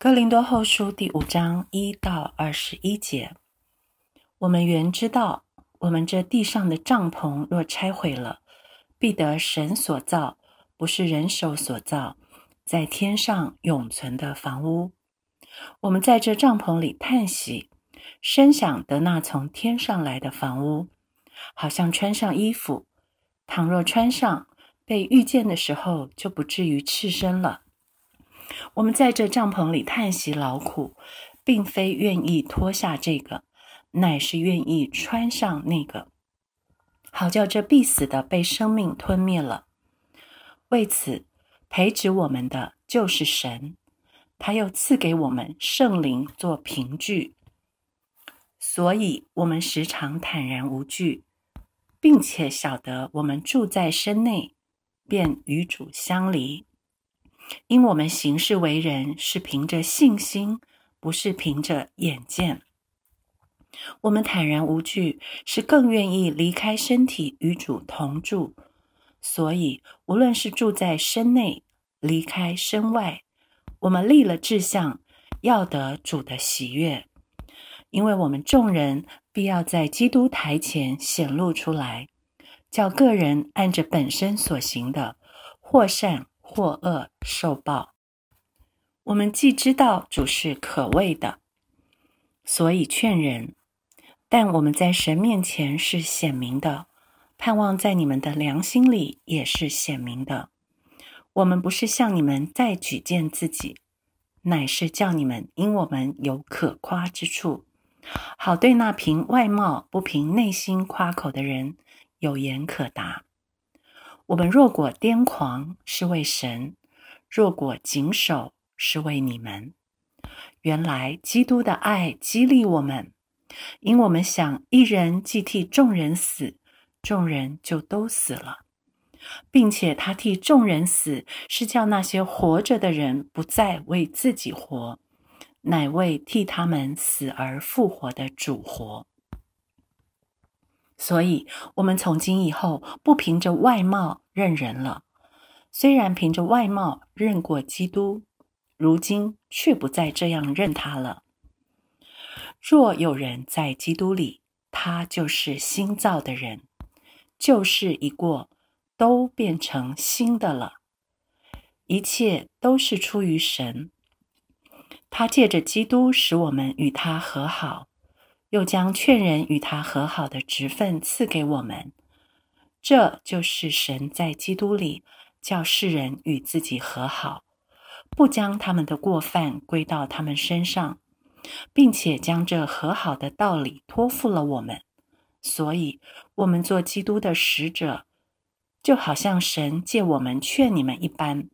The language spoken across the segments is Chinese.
哥林多后书第五章一到二十一节，我们原知道，我们这地上的帐篷若拆毁了，必得神所造，不是人手所造，在天上永存的房屋。我们在这帐篷里叹息，深想得那从天上来的房屋，好像穿上衣服，倘若穿上，被遇见的时候，就不至于赤身了。我们在这帐篷里叹息劳苦，并非愿意脱下这个，乃是愿意穿上那个，好叫这必死的被生命吞灭了。为此，培植我们的就是神，他又赐给我们圣灵做凭据，所以我们时常坦然无惧，并且晓得我们住在身内，便与主相离。因我们行事为人是凭着信心，不是凭着眼见。我们坦然无惧，是更愿意离开身体与主同住。所以，无论是住在身内，离开身外，我们立了志向，要得主的喜悦。因为我们众人必要在基督台前显露出来，叫个人按着本身所行的，或善。或恶受报。我们既知道主是可畏的，所以劝人；但我们在神面前是显明的，盼望在你们的良心里也是显明的。我们不是向你们再举荐自己，乃是叫你们因我们有可夸之处，好对那凭外貌不凭内心夸口的人有言可答。我们若果癫狂，是为神；若果谨守，是为你们。原来基督的爱激励我们，因我们想一人既替众人死，众人就都死了，并且他替众人死，是叫那些活着的人不再为自己活，乃为替他们死而复活的主活。所以，我们从今以后不凭着外貌认人了。虽然凭着外貌认过基督，如今却不再这样认他了。若有人在基督里，他就是新造的人，旧事一过，都变成新的了。一切都是出于神，他借着基督使我们与他和好。又将劝人与他和好的职分赐给我们，这就是神在基督里叫世人与自己和好，不将他们的过犯归到他们身上，并且将这和好的道理托付了我们。所以，我们做基督的使者，就好像神借我们劝你们一般。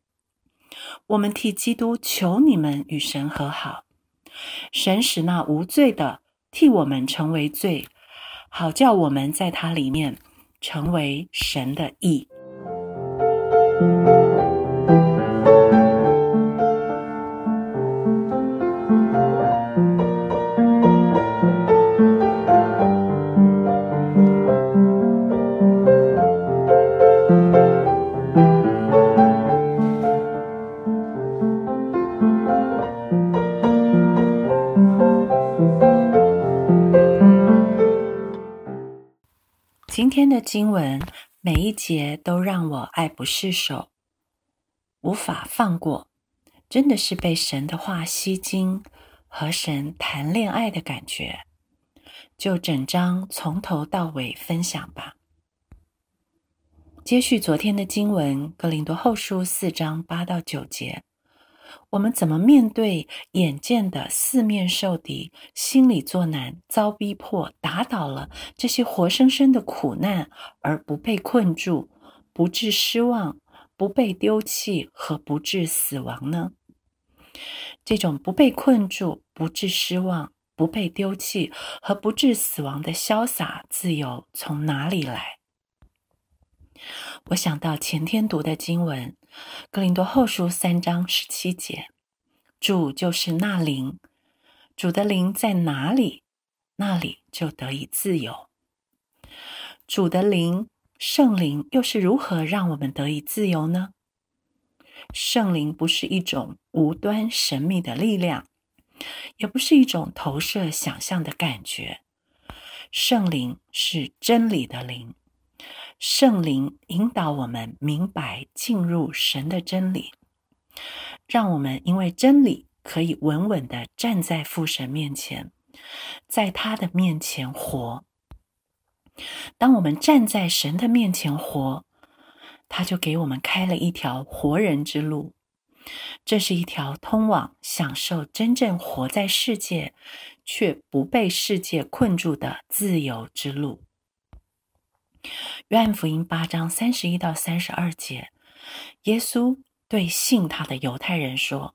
我们替基督求你们与神和好，神使那无罪的。替我们成为罪，好叫我们在他里面成为神的义。的经文每一节都让我爱不释手，无法放过，真的是被神的话吸睛，和神谈恋爱的感觉。就整章从头到尾分享吧。接续昨天的经文，《格林多后书》四章八到九节。我们怎么面对眼见的四面受敌、心里作难、遭逼迫、打倒了这些活生生的苦难，而不被困住、不致失望、不被丢弃和不致死亡呢？这种不被困住、不致失望、不被丢弃和不致死亡的潇洒自由从哪里来？我想到前天读的经文，《格林多后书》三章十七节，主就是那灵，主的灵在哪里，那里就得以自由。主的灵，圣灵又是如何让我们得以自由呢？圣灵不是一种无端神秘的力量，也不是一种投射想象的感觉。圣灵是真理的灵，圣灵引导我们明白进入神的真理，让我们因为真理可以稳稳的站在父神面前，在他的面前活。当我们站在神的面前活，他就给我们开了一条活人之路。这是一条通往享受真正活在世界。却不被世界困住的自由之路。约翰福音八章三十一到三十二节，耶稣对信他的犹太人说：“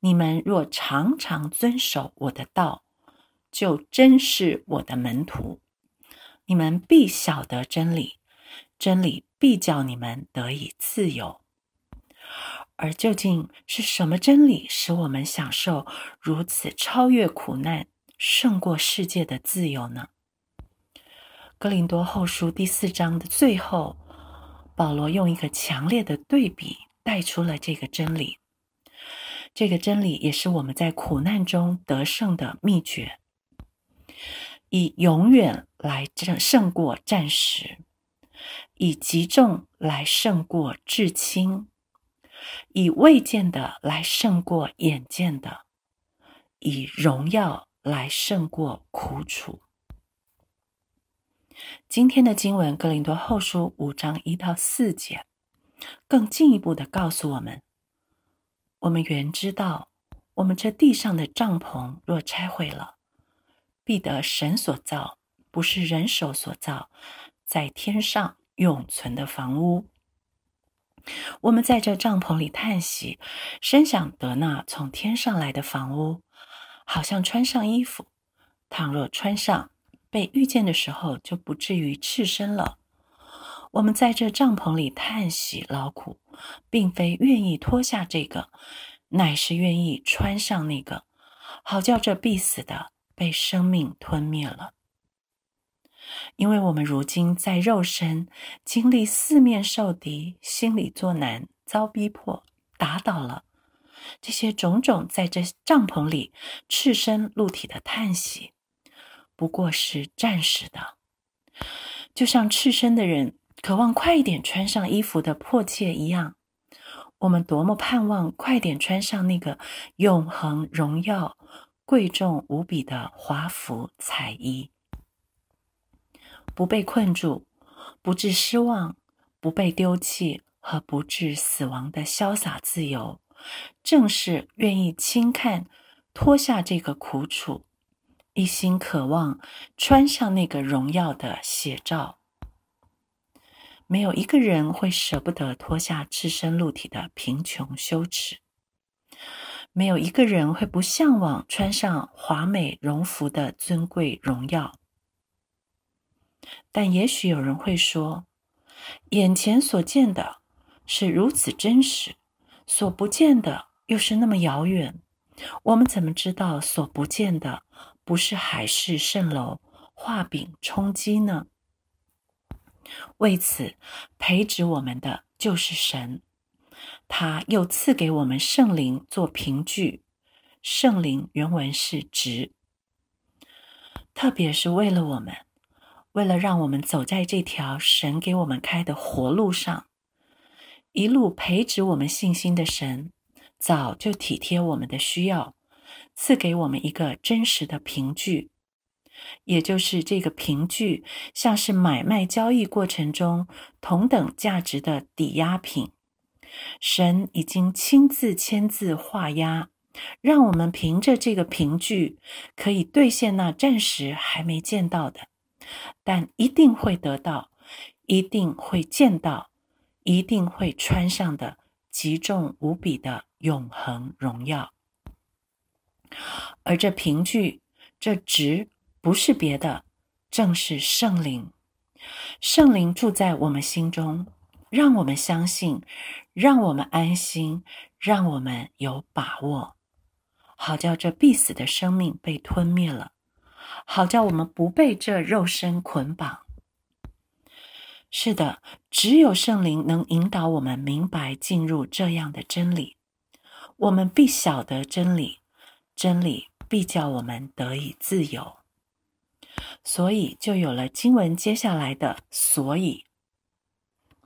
你们若常常遵守我的道，就真是我的门徒。你们必晓得真理，真理必叫你们得以自由。而究竟是什么真理，使我们享受如此超越苦难？”胜过世界的自由呢？哥林多后书第四章的最后，保罗用一个强烈的对比带出了这个真理。这个真理也是我们在苦难中得胜的秘诀：以永远来胜胜过暂时，以极重来胜过至轻，以未见的来胜过眼见的，以荣耀。来胜过苦楚。今天的经文《格林多后书》五章一到四节，更进一步的告诉我们：我们原知道，我们这地上的帐篷若拆毁了，必得神所造，不是人手所造，在天上永存的房屋。我们在这帐篷里叹息，深想得那从天上来的房屋。好像穿上衣服，倘若穿上，被遇见的时候就不至于赤身了。我们在这帐篷里叹息劳苦，并非愿意脱下这个，乃是愿意穿上那个，好叫这必死的被生命吞灭了。因为我们如今在肉身经历四面受敌，心里作难，遭逼迫，打倒了。这些种种在这帐篷里赤身露体的叹息，不过是暂时的，就像赤身的人渴望快一点穿上衣服的迫切一样。我们多么盼望快点穿上那个永恒荣耀、贵重无比的华服彩衣，不被困住，不致失望，不被丢弃和不致死亡的潇洒自由。正是愿意轻看、脱下这个苦楚，一心渴望穿上那个荣耀的写照。没有一个人会舍不得脱下赤身露体的贫穷羞耻，没有一个人会不向往穿上华美荣服的尊贵荣耀。但也许有人会说，眼前所见的是如此真实。所不见的又是那么遥远，我们怎么知道所不见的不是海市蜃楼、画饼充饥呢？为此，培植我们的就是神，他又赐给我们圣灵做凭据。圣灵原文是直，特别是为了我们，为了让我们走在这条神给我们开的活路上。一路培植我们信心的神，早就体贴我们的需要，赐给我们一个真实的凭据，也就是这个凭据，像是买卖交易过程中同等价值的抵押品。神已经亲自签字画押，让我们凭着这个凭据，可以兑现那暂时还没见到的，但一定会得到，一定会见到。一定会穿上的极重无比的永恒荣耀，而这凭据，这值不是别的，正是圣灵。圣灵住在我们心中，让我们相信，让我们安心，让我们有把握，好叫这必死的生命被吞灭了，好叫我们不被这肉身捆绑。是的，只有圣灵能引导我们明白进入这样的真理。我们必晓得真理，真理必叫我们得以自由。所以就有了经文接下来的“所以”。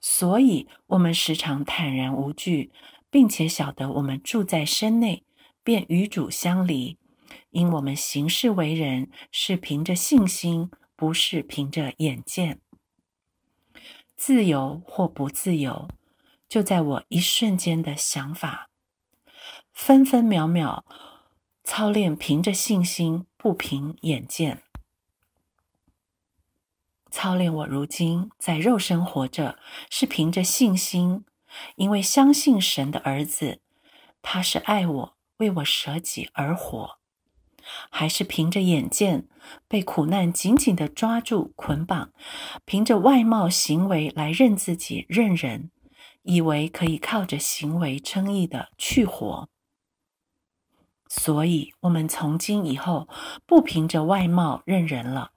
所以，我们时常坦然无惧，并且晓得我们住在身内，便与主相离，因我们行事为人是凭着信心，不是凭着眼见。自由或不自由，就在我一瞬间的想法，分分秒秒操练，凭着信心，不凭眼见。操练我如今在肉身活着，是凭着信心，因为相信神的儿子，他是爱我，为我舍己而活；还是凭着眼见，被苦难紧紧的抓住捆绑，凭着外貌行为来认自己、认人，以为可以靠着行为称义的去活。所以，我们从今以后不凭着外貌认人了。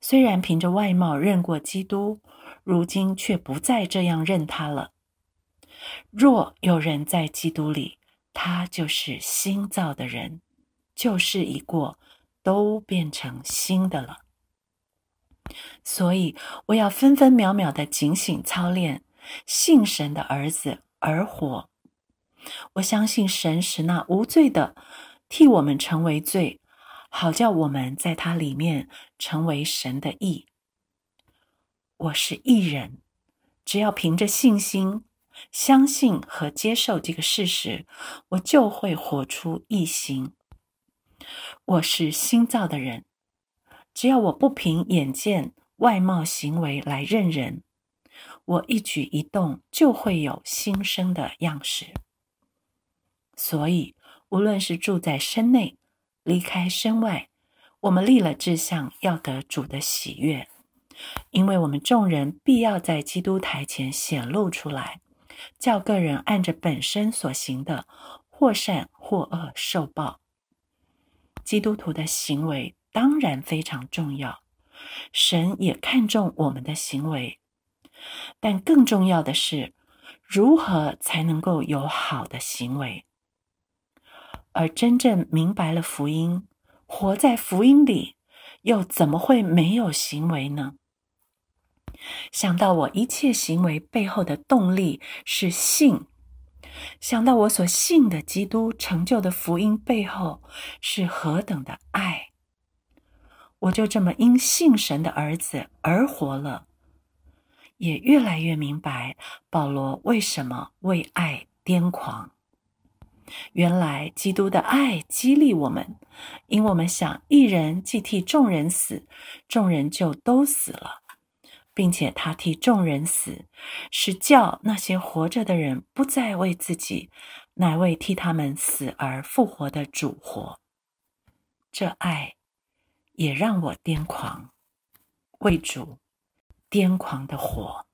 虽然凭着外貌认过基督，如今却不再这样认他了。若有人在基督里，他就是新造的人，旧事已过，都变成新的了。所以我要分分秒秒的警醒操练，信神的儿子而活。我相信神使那无罪的替我们成为罪。好叫我们在它里面成为神的义。我是义人，只要凭着信心、相信和接受这个事实，我就会活出义行。我是新造的人，只要我不凭眼见、外貌、行为来认人，我一举一动就会有新生的样式。所以，无论是住在身内，离开身外，我们立了志向，要得主的喜悦，因为我们众人必要在基督台前显露出来，叫个人按着本身所行的，或善或恶受报。基督徒的行为当然非常重要，神也看重我们的行为，但更重要的是，如何才能够有好的行为。而真正明白了福音，活在福音里，又怎么会没有行为呢？想到我一切行为背后的动力是信，想到我所信的基督成就的福音背后是何等的爱，我就这么因信神的儿子而活了，也越来越明白保罗为什么为爱癫狂。原来基督的爱激励我们，因我们想一人既替众人死，众人就都死了，并且他替众人死，是叫那些活着的人不再为自己，乃为替他们死而复活的主活。这爱也让我癫狂，为主癫狂的活。